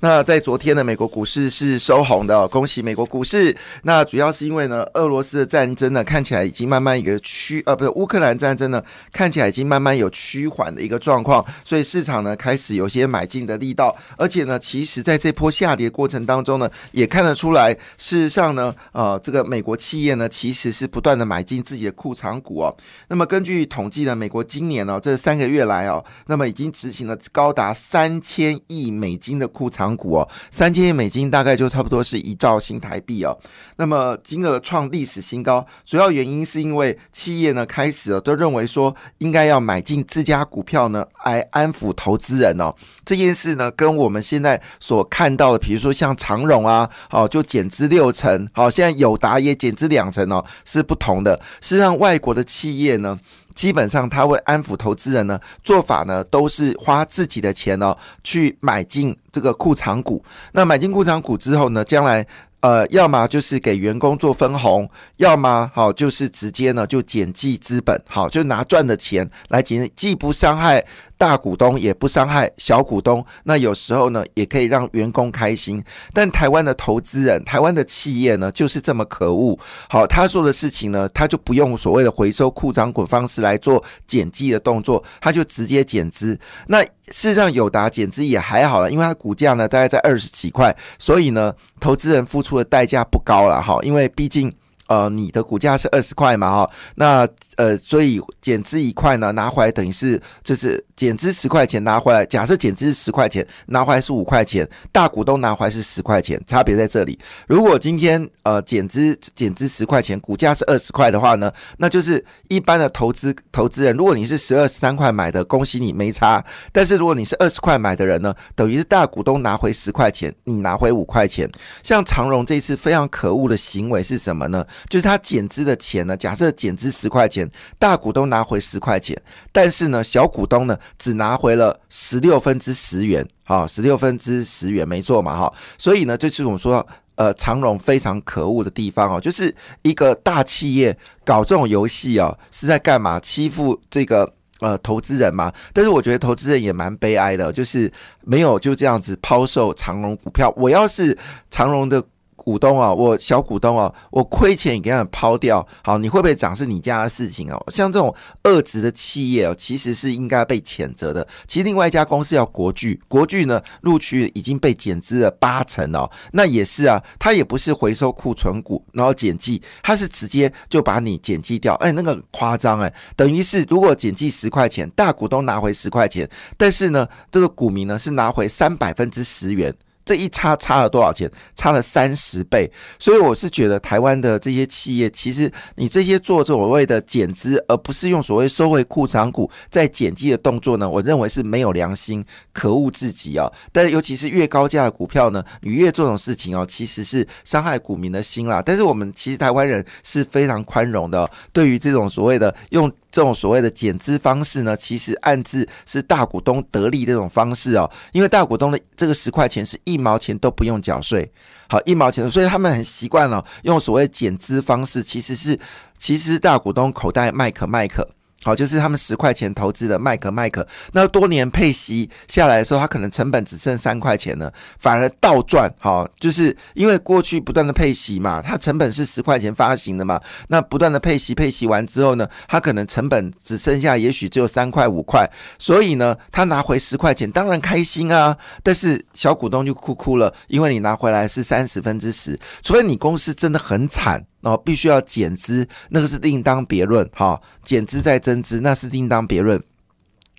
那在昨天的美国股市是收红的，恭喜美国股市。那主要是因为呢，俄罗斯的战争呢看起来已经慢慢一个趋，呃，不是乌克兰战争呢看起来已经慢慢有趋缓的一个状况，所以市场呢开始有些买进的力道。而且呢，其实在这波下跌过程当中呢，也看得出来，事实上呢，呃，这个美国企业呢其实是不断的买进自己的库藏股哦。那么根据统计呢，美国今年呢这三个月来哦，那么已经执行了高达三千亿美金的库藏港股哦，三千亿美金大概就差不多是一兆新台币哦。那么金额创历史新高，主要原因是因为企业呢开始了都认为说应该要买进自家股票呢来安抚投资人哦。这件事呢跟我们现在所看到的，比如说像长荣啊，好就减资六成，好现在友达也减资两成哦，是不同的。实际上，外国的企业呢，基本上他会安抚投资人呢，做法呢都是花自己的钱哦去买进这个库藏股。那买进库藏股之后呢，将来。呃，要么就是给员工做分红，要么好就是直接呢就减记资本，好就拿赚的钱来减，既不伤害大股东，也不伤害小股东。那有时候呢，也可以让员工开心。但台湾的投资人，台湾的企业呢，就是这么可恶。好，他做的事情呢，他就不用所谓的回收库藏股方式来做减记的动作，他就直接减资。那事实上，友达减资也还好了，因为它股价呢大概在二十几块，所以呢，投资人付出的代价不高了哈，因为毕竟呃你的股价是二十块嘛哈，那呃所以减资一块呢拿回来等于是就是减资十块钱拿回来，假设减资十块钱拿回来是五块钱，大股东拿回来是十块钱，差别在这里。如果今天呃减资减资十块钱，股价是二十块的话呢，那就是一般的投资投资人，如果你是十二十三块买的，恭喜你没差。但是如果你是二十块买的人呢，等于是大股东拿回十块钱，你拿回五块钱。像长荣这次非常可恶的行为是什么呢？就是他减资的钱呢，假设减资十块钱，大股东拿回十块钱，但是呢，小股东呢只拿回了十六分之十元，好，十六分之十元没错嘛，哈。所以呢，这是我们说。呃，长荣非常可恶的地方哦，就是一个大企业搞这种游戏哦，是在干嘛？欺负这个呃投资人嘛？但是我觉得投资人也蛮悲哀的，就是没有就这样子抛售长荣股票。我要是长荣的。股东啊，我小股东啊，我亏钱也给他们抛掉。好，你会不会涨是你家的事情哦。像这种恶质的企业哦，其实是应该被谴责的。其实另外一家公司叫国巨，国巨呢陆区已经被减资了八成哦。那也是啊，它也不是回收库存股然后减记，它是直接就把你减记掉。哎，那个夸张哎，等于是如果减记十块钱，大股东拿回十块钱，但是呢，这个股民呢是拿回三百分之十元。这一差差了多少钱？差了三十倍，所以我是觉得台湾的这些企业，其实你这些做所谓的减资，而不是用所谓收回库藏股在减记的动作呢，我认为是没有良心，可恶至极啊！但是尤其是越高价的股票呢，你越做这种事情哦，其实是伤害股民的心啦。但是我们其实台湾人是非常宽容的，对于这种所谓的用。这种所谓的减资方式呢，其实暗自是大股东得利这种方式哦，因为大股东的这个十块钱是一毛钱都不用缴税，好一毛钱，所以他们很习惯了用所谓减资方式，其实是其实大股东口袋麦克麦克。好，就是他们十块钱投资的麦克麦克，那多年配息下来的时候，他可能成本只剩三块钱了，反而倒赚。好，就是因为过去不断的配息嘛，它成本是十块钱发行的嘛，那不断的配息，配息完之后呢，他可能成本只剩下也许只有三块五块，所以呢，他拿回十块钱，当然开心啊。但是小股东就哭哭了，因为你拿回来是三十分之十，除非你公司真的很惨。哦，必须要减资，那个是另当别论。哈，减资再增资，那是另当别论。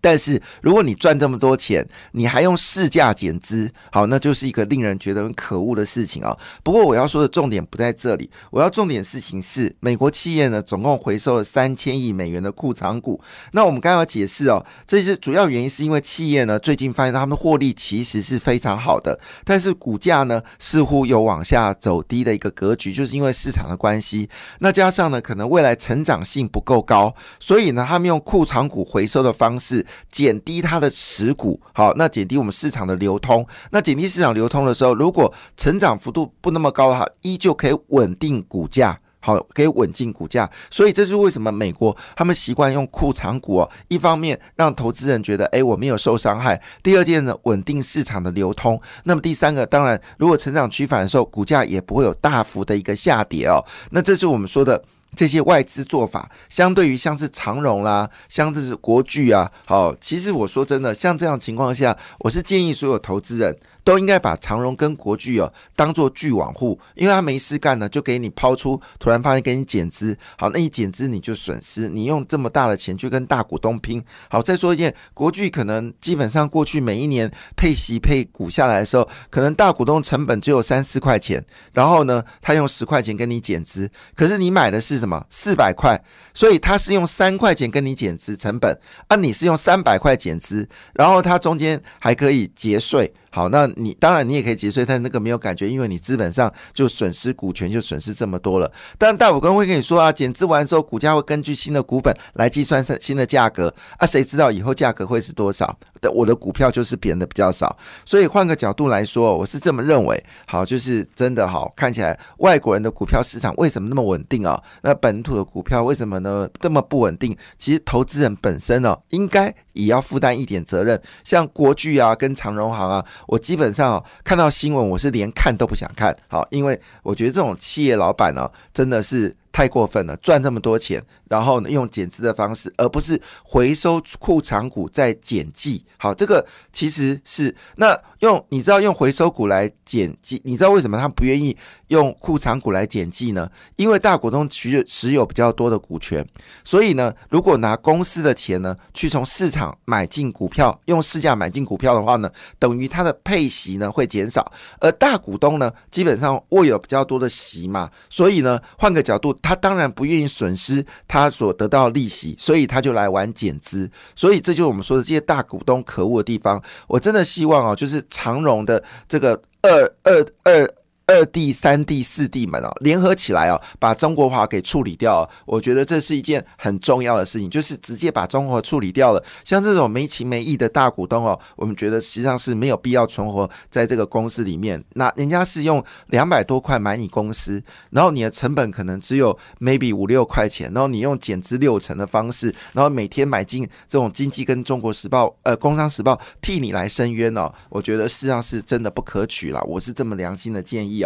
但是如果你赚这么多钱，你还用市价减资，好，那就是一个令人觉得很可恶的事情啊。不过我要说的重点不在这里，我要重点事情是，美国企业呢总共回收了三千亿美元的库藏股。那我们刚刚解释哦，这些主要原因是因为企业呢最近发现他们获利其实是非常好的，但是股价呢似乎有往下走低的一个格局，就是因为市场的关系。那加上呢可能未来成长性不够高，所以呢他们用库藏股回收的方式。减低它的持股，好，那减低我们市场的流通。那减低市场流通的时候，如果成长幅度不那么高的话，依旧可以稳定股价。好，可以稳进股价，所以这是为什么美国他们习惯用库藏股哦。一方面让投资人觉得，哎，我没有受伤害；第二件呢，稳定市场的流通。那么第三个，当然，如果成长趋反的时候，股价也不会有大幅的一个下跌哦。那这是我们说的这些外资做法，相对于像是长荣啦，像是国巨啊。好，其实我说真的，像这样情况下，我是建议所有投资人。都应该把长荣跟国巨哦当做巨网户，因为他没事干呢，就给你抛出，突然发现给你减资，好，那一减资你就损失，你用这么大的钱去跟大股东拼，好，再说一件，国巨可能基本上过去每一年配息配股下来的时候，可能大股东成本只有三四块钱，然后呢，他用十块钱跟你减资，可是你买的是什么四百块，所以他是用三块钱跟你减资成本，啊，你是用三百块减资，然后他中间还可以节税。好，那你当然你也可以节税，但那个没有感觉，因为你资本上就损失股权就损失这么多了。但大股东会跟你说啊，减资完之后，股价会根据新的股本来计算新的价格啊，谁知道以后价格会是多少？的我的股票就是贬的比较少，所以换个角度来说，我是这么认为。好，就是真的好，看起来外国人的股票市场为什么那么稳定啊？那本土的股票为什么呢这么不稳定？其实投资人本身呢，应该也要负担一点责任。像国巨啊，跟长荣行啊。我基本上看到新闻，我是连看都不想看，好，因为我觉得这种企业老板呢，真的是太过分了，赚这么多钱，然后呢用减资的方式，而不是回收库藏股再减记，好，这个其实是那用你知道用回收股来减记，你知道为什么他不愿意？用库藏股来减记呢？因为大股东持持有比较多的股权，所以呢，如果拿公司的钱呢去从市场买进股票，用市价买进股票的话呢，等于它的配息呢会减少。而大股东呢，基本上握有比较多的息嘛，所以呢，换个角度，他当然不愿意损失他所得到的利息，所以他就来玩减资。所以这就是我们说的这些大股东可恶的地方。我真的希望哦，就是长荣的这个二二二。二弟、三弟、四弟们哦，联合起来哦，把中国华给处理掉。我觉得这是一件很重要的事情，就是直接把中国处理掉了。像这种没情没义的大股东哦，我们觉得实际上是没有必要存活在这个公司里面。那人家是用两百多块买你公司，然后你的成本可能只有 maybe 五六块钱，然后你用减资六成的方式，然后每天买进这种经济跟中国时报、呃工商时报替你来申冤哦。我觉得事实上是真的不可取了。我是这么良心的建议。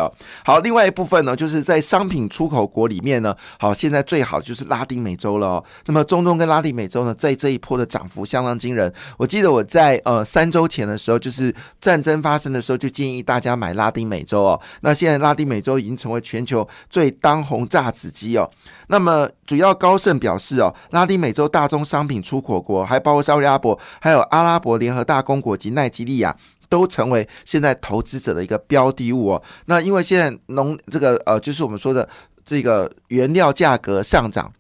好，另外一部分呢，就是在商品出口国里面呢，好，现在最好就是拉丁美洲了哦。那么中东跟拉丁美洲呢，在这一波的涨幅相当惊人。我记得我在呃三周前的时候，就是战争发生的时候，就建议大家买拉丁美洲哦。那现在拉丁美洲已经成为全球最当红炸子鸡哦。那么主要高盛表示哦，拉丁美洲大宗商品出口国还包括沙特阿拉伯，还有阿拉伯联合大公国及奈及利亚。都成为现在投资者的一个标的物哦。那因为现在农这个呃，就是我们说的这个原料价格上涨，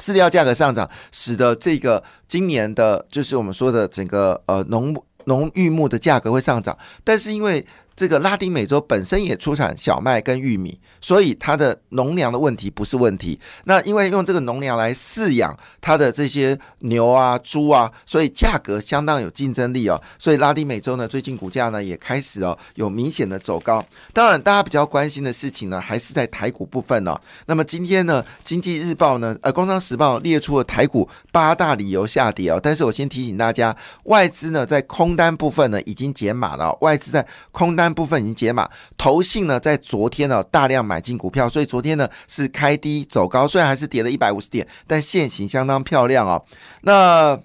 饲料价格上涨，使得这个今年的，就是我们说的整个呃农农育牧的价格会上涨。但是因为这个拉丁美洲本身也出产小麦跟玉米，所以它的农粮的问题不是问题。那因为用这个农粮来饲养它的这些牛啊、猪啊，所以价格相当有竞争力哦。所以拉丁美洲呢，最近股价呢也开始哦有明显的走高。当然，大家比较关心的事情呢，还是在台股部分哦。那么今天呢，经济日报呢，呃，工商时报列出了台股八大理由下跌哦。但是我先提醒大家，外资呢在空单部分呢已经减码了，外资在空单。部分已经解码，投信呢在昨天呢大量买进股票，所以昨天呢是开低走高，虽然还是跌了一百五十点，但线形相当漂亮哦。那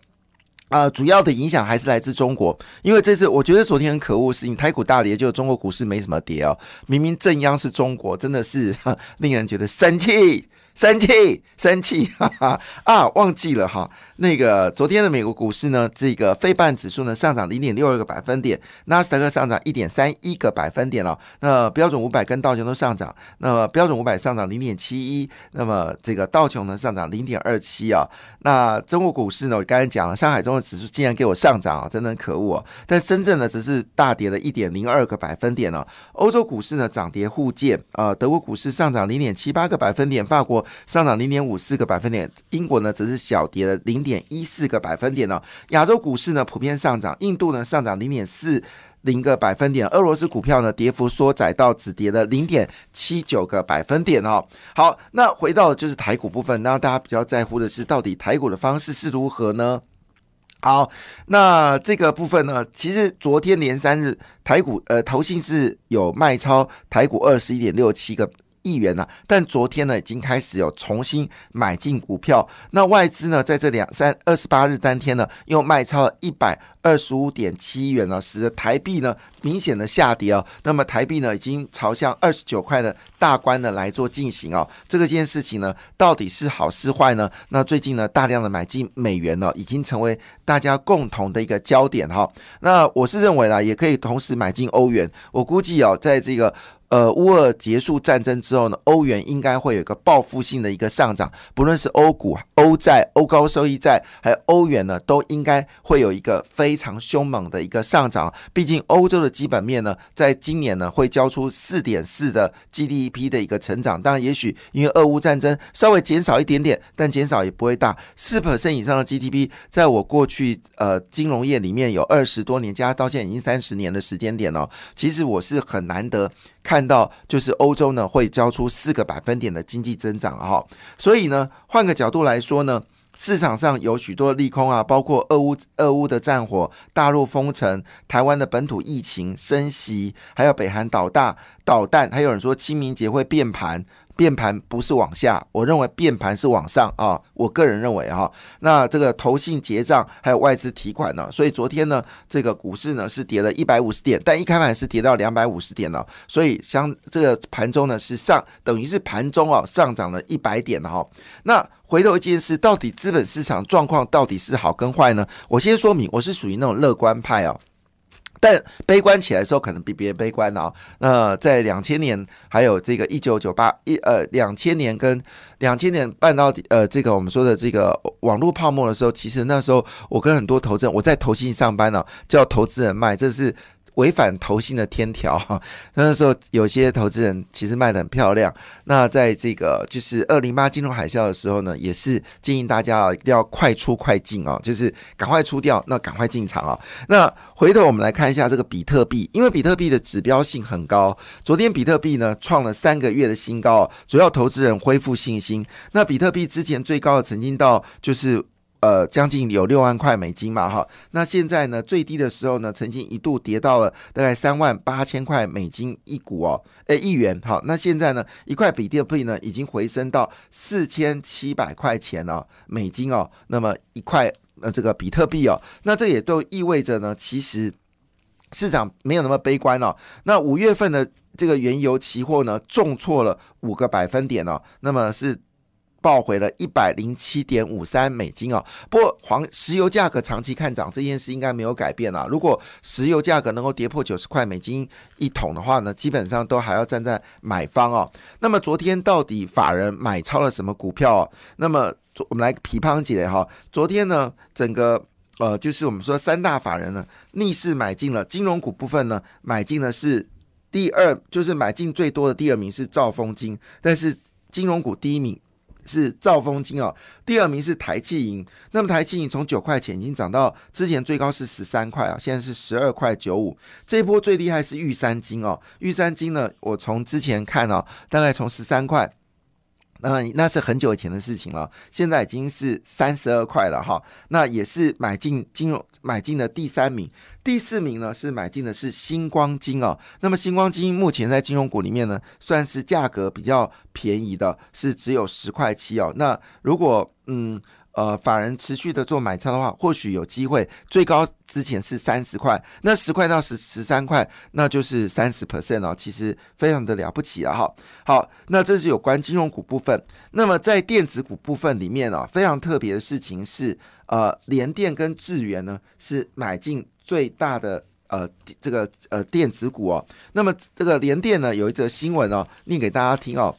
啊，主要的影响还是来自中国，因为这次我觉得昨天很可恶，是因台股大跌，就中国股市没什么跌哦。明明正央是中国，真的是令人觉得生气。生气，生气，哈哈啊！忘记了哈，那个昨天的美国股市呢，这个非半指数呢上涨零点六二个百分点，纳斯达克上涨一点三一个百分点了。那标准五百跟道琼都上涨，那么标准五百上涨零点七一，那么这个道琼呢上涨零点二七啊。那中国股市呢，我刚才讲了，上海中的指数竟然给我上涨啊，真的很可恶啊！但深圳呢只是大跌了一点零二个百分点了。欧洲股市呢涨跌互见啊，德国股市上涨零点七八个百分点，法国。上涨零点五四个百分点，英国呢则是小跌了零点。点一四个百分点呢。亚洲股市呢普遍上涨，印度呢上涨零点四零个百分点，俄罗斯股票呢跌幅缩窄到只跌了零点七九个百分点哦。好，那回到就是台股部分，那大家比较在乎的是，到底台股的方式是如何呢？好，那这个部分呢，其实昨天连三日台股呃投信是有卖超台股二十一点六七个。亿元呢，但昨天呢已经开始有重新买进股票。那外资呢在这两三二十八日当天呢又卖超了一百二十五点七亿元呢，使得台币呢明显的下跌哦。那么台币呢已经朝向二十九块的大关呢来做进行哦。这个件事情呢到底是好是坏呢？那最近呢大量的买进美元呢已经成为大家共同的一个焦点哈。那我是认为呢也可以同时买进欧元。我估计哦在这个。呃，乌俄结束战争之后呢，欧元应该会有一个报复性的一个上涨，不论是欧股、欧债、欧高收益债，还有欧元呢，都应该会有一个非常凶猛的一个上涨。毕竟欧洲的基本面呢，在今年呢会交出四点四的 GDP 的一个成长。当然，也许因为俄乌战争稍微减少一点点，但减少也不会大。四 percent 以上的 GDP，在我过去呃金融业里面有二十多年，加到现在已经三十年的时间点了。其实我是很难得。看看到就是欧洲呢会交出四个百分点的经济增长哈，所以呢换个角度来说呢，市场上有许多利空啊，包括俄乌俄乌的战火、大陆封城、台湾的本土疫情升息，还有北韩导弹导弹，还有人说清明节会变盘。变盘不是往下，我认为变盘是往上啊。我个人认为哈，那这个投信结账还有外资提款呢，所以昨天呢，这个股市呢是跌了一百五十点，但一开盘是跌到两百五十点了，所以相这个盘中呢是上，等于是盘中啊上涨了一百点了哈。那回头一件事，到底资本市场状况到底是好跟坏呢？我先说明，我是属于那种乐观派哦。但悲观起来的时候，可能比别人悲观啊。那在两千年，还有这个一九九八一呃两千年跟两千年半导体呃这个我们说的这个网络泡沫的时候，其实那时候我跟很多投资人，我在投信上班呢，叫投资人卖，这是。违反投信的天条哈，那时候有些投资人其实卖的很漂亮。那在这个就是二零八金融海啸的时候呢，也是建议大家啊一定要快出快进啊，就是赶快出掉，那赶快进场啊。那回头我们来看一下这个比特币，因为比特币的指标性很高，昨天比特币呢创了三个月的新高，主要投资人恢复信心。那比特币之前最高的曾经到就是。呃，将近有六万块美金嘛，哈，那现在呢，最低的时候呢，曾经一度跌到了大概三万八千块美金一股哦，诶，一元，好，那现在呢，一块比特币呢，已经回升到四千七百块钱哦，美金哦，那么一块呃这个比特币哦，那这也都意味着呢，其实市场没有那么悲观哦，那五月份的这个原油期货呢，重挫了五个百分点哦，那么是。报回了一百零七点五三美金哦。不过黄石油价格长期看涨这件事应该没有改变啊。如果石油价格能够跌破九十块美金一桶的话呢，基本上都还要站在买方哦。那么昨天到底法人买超了什么股票？那么我们来批判起来哈。昨天呢，整个呃就是我们说三大法人呢逆势买进了金融股部分呢，买进的是第二，就是买进最多的第二名是兆丰金，但是金融股第一名。是兆丰金哦，第二名是台气银。那么台气银从九块钱已经涨到之前最高是十三块啊，现在是十二块九五。这一波最厉害是玉山金哦，玉山金呢，我从之前看哦，大概从十三块。那那是很久以前的事情了，现在已经是三十二块了哈。那也是买进金融买进的第三名，第四名呢是买进的是星光金哦。那么星光金目前在金融股里面呢，算是价格比较便宜的，是只有十块七哦。那如果嗯。呃，法人持续的做买超的话，或许有机会。最高之前是三十块，那十块到十十三块，那就是三十 percent 哦，其实非常的了不起啊！哈，好，那这是有关金融股部分。那么在电子股部分里面哦，非常特别的事情是，呃，联电跟智源呢是买进最大的呃这个呃电子股哦。那么这个联电呢有一则新闻哦，念给大家听哦。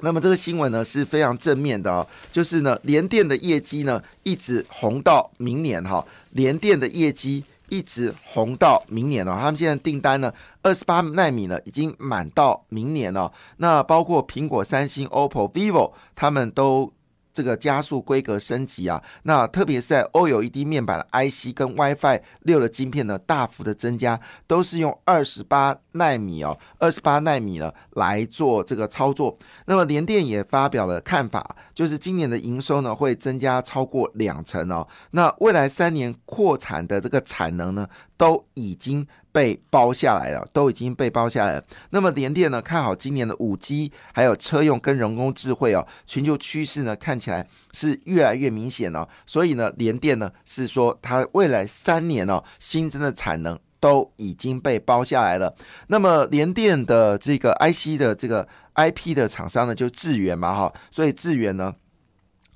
那么这个新闻呢是非常正面的哦，就是呢联电的业绩呢一直红到明年哈，联电的业绩一直红到明年哦，他们现在订单呢二十八纳米呢已经满到明年了，那包括苹果、三星、OPPO、vivo 他们都这个加速规格升级啊，那特别是在 OLED 面板的 IC 跟 WiFi 六的晶片呢，大幅的增加，都是用二十八纳米哦，二十八纳米呢来做这个操作。那么联电也发表了看法，就是今年的营收呢会增加超过两成哦。那未来三年扩产的这个产能呢，都已经被包下来了，都已经被包下来了。那么联电呢看好今年的五 G，还有车用跟人工智慧哦，全球趋势呢看起来是越来越明显哦。所以呢，联电呢是说它未来三年哦新增的产能都已经被包下来了。那么联电的这个 IC 的这个 IP 的厂商呢，就智源嘛哈，所以智源呢。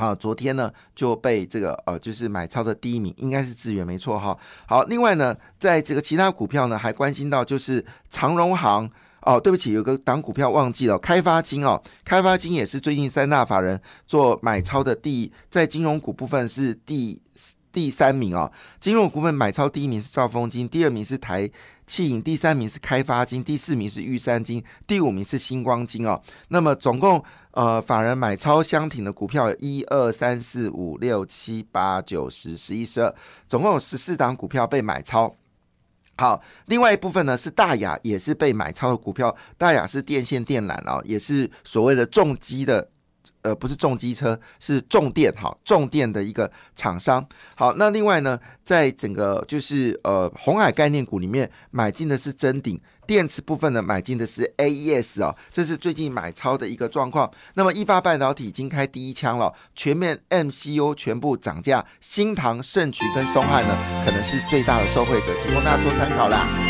啊，昨天呢就被这个呃，就是买超的第一名应该是资源没错哈。好，另外呢，在这个其他股票呢，还关心到就是长荣行哦，对不起，有个档股票忘记了，开发金哦，开发金也是最近三大法人做买超的第，在金融股部分是第第三名哦。金融股份买超第一名是兆丰金，第二名是台气银，第三名是开发金，第四名是玉山金，第五名是星光金哦。那么总共。呃，法人买超箱挺的股票一二三四五六七八九十十一十二，总共有十四档股票被买超。好，另外一部分呢是大雅，也是被买超的股票。大雅是电线电缆哦，也是所谓的重机的。呃，不是重机车，是重电哈，重电的一个厂商。好，那另外呢，在整个就是呃红海概念股里面买进的是真鼎，电池部分呢买进的是 AES 哦，这是最近买超的一个状况。那么一发半导体已经开第一枪了，全面 MCU 全部涨价，新唐、盛渠跟松汉呢可能是最大的受惠者，提供大家做参考啦。